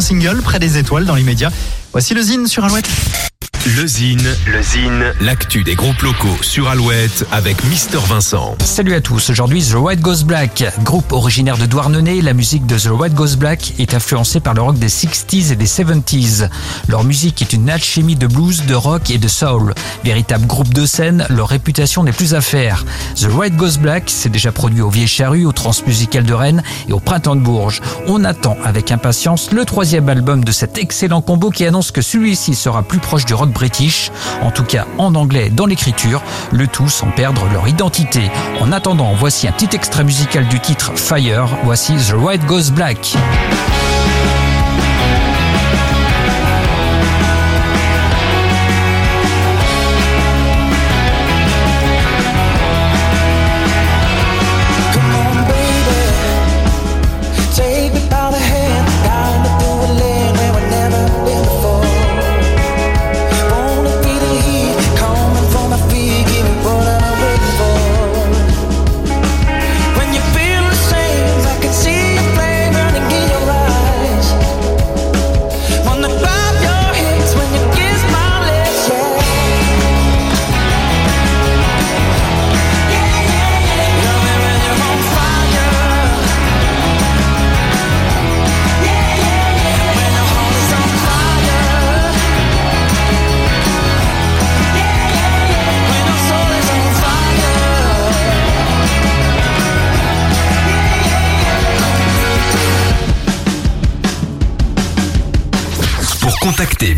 single, Près des étoiles, dans l'immédiat. Voici le Zine sur Alouette. Le Zine, le Zine, l'actu des groupes locaux sur Alouette avec Mister Vincent. Salut à tous, aujourd'hui The White Goes Black. Groupe originaire de Douarnenez, la musique de The White Goes Black est influencée par le rock des 60s et des 70s. Leur musique est une alchimie de blues, de rock et de soul. Véritable groupe de scène, leur réputation n'est plus à faire. The White Goes Black s'est déjà produit au Vieille Charrue, au Transmusical de Rennes et au Printemps de Bourges. On attend avec impatience le troisième album de cet excellent combo qui annonce que celui-ci sera plus proche du rock british, en tout cas en anglais dans l'écriture, le tout sans perdre leur identité. En attendant, voici un petit extrait musical du titre Fire, voici The White Goes Black.